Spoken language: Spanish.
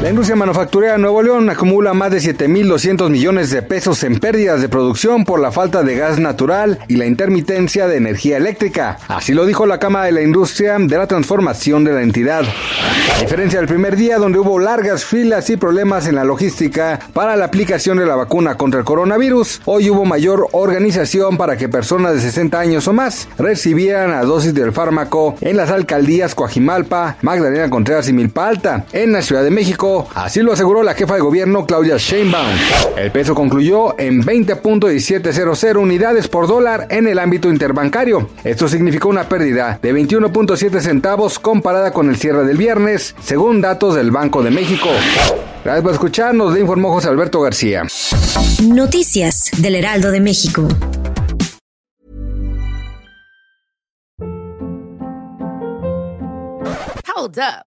La industria manufacturera de Nuevo León acumula más de 7.200 millones de pesos en pérdidas de producción por la falta de gas natural y la intermitencia de energía eléctrica. Así lo dijo la Cámara de la Industria de la Transformación de la entidad. A diferencia del primer día donde hubo largas filas y problemas en la logística para la aplicación de la vacuna contra el coronavirus, hoy hubo mayor organización para que personas de 60 años o más recibieran la dosis del fármaco en las alcaldías Coajimalpa, Magdalena Contreras y Milpa Alta, en la Ciudad de México así lo aseguró la jefa de gobierno Claudia Sheinbaum. El peso concluyó en 20.1700 unidades por dólar en el ámbito interbancario. Esto significó una pérdida de 21.7 centavos comparada con el cierre del viernes, según datos del Banco de México. Gracias por escucharnos, le informó José Alberto García. Noticias del Heraldo de México. Hold up.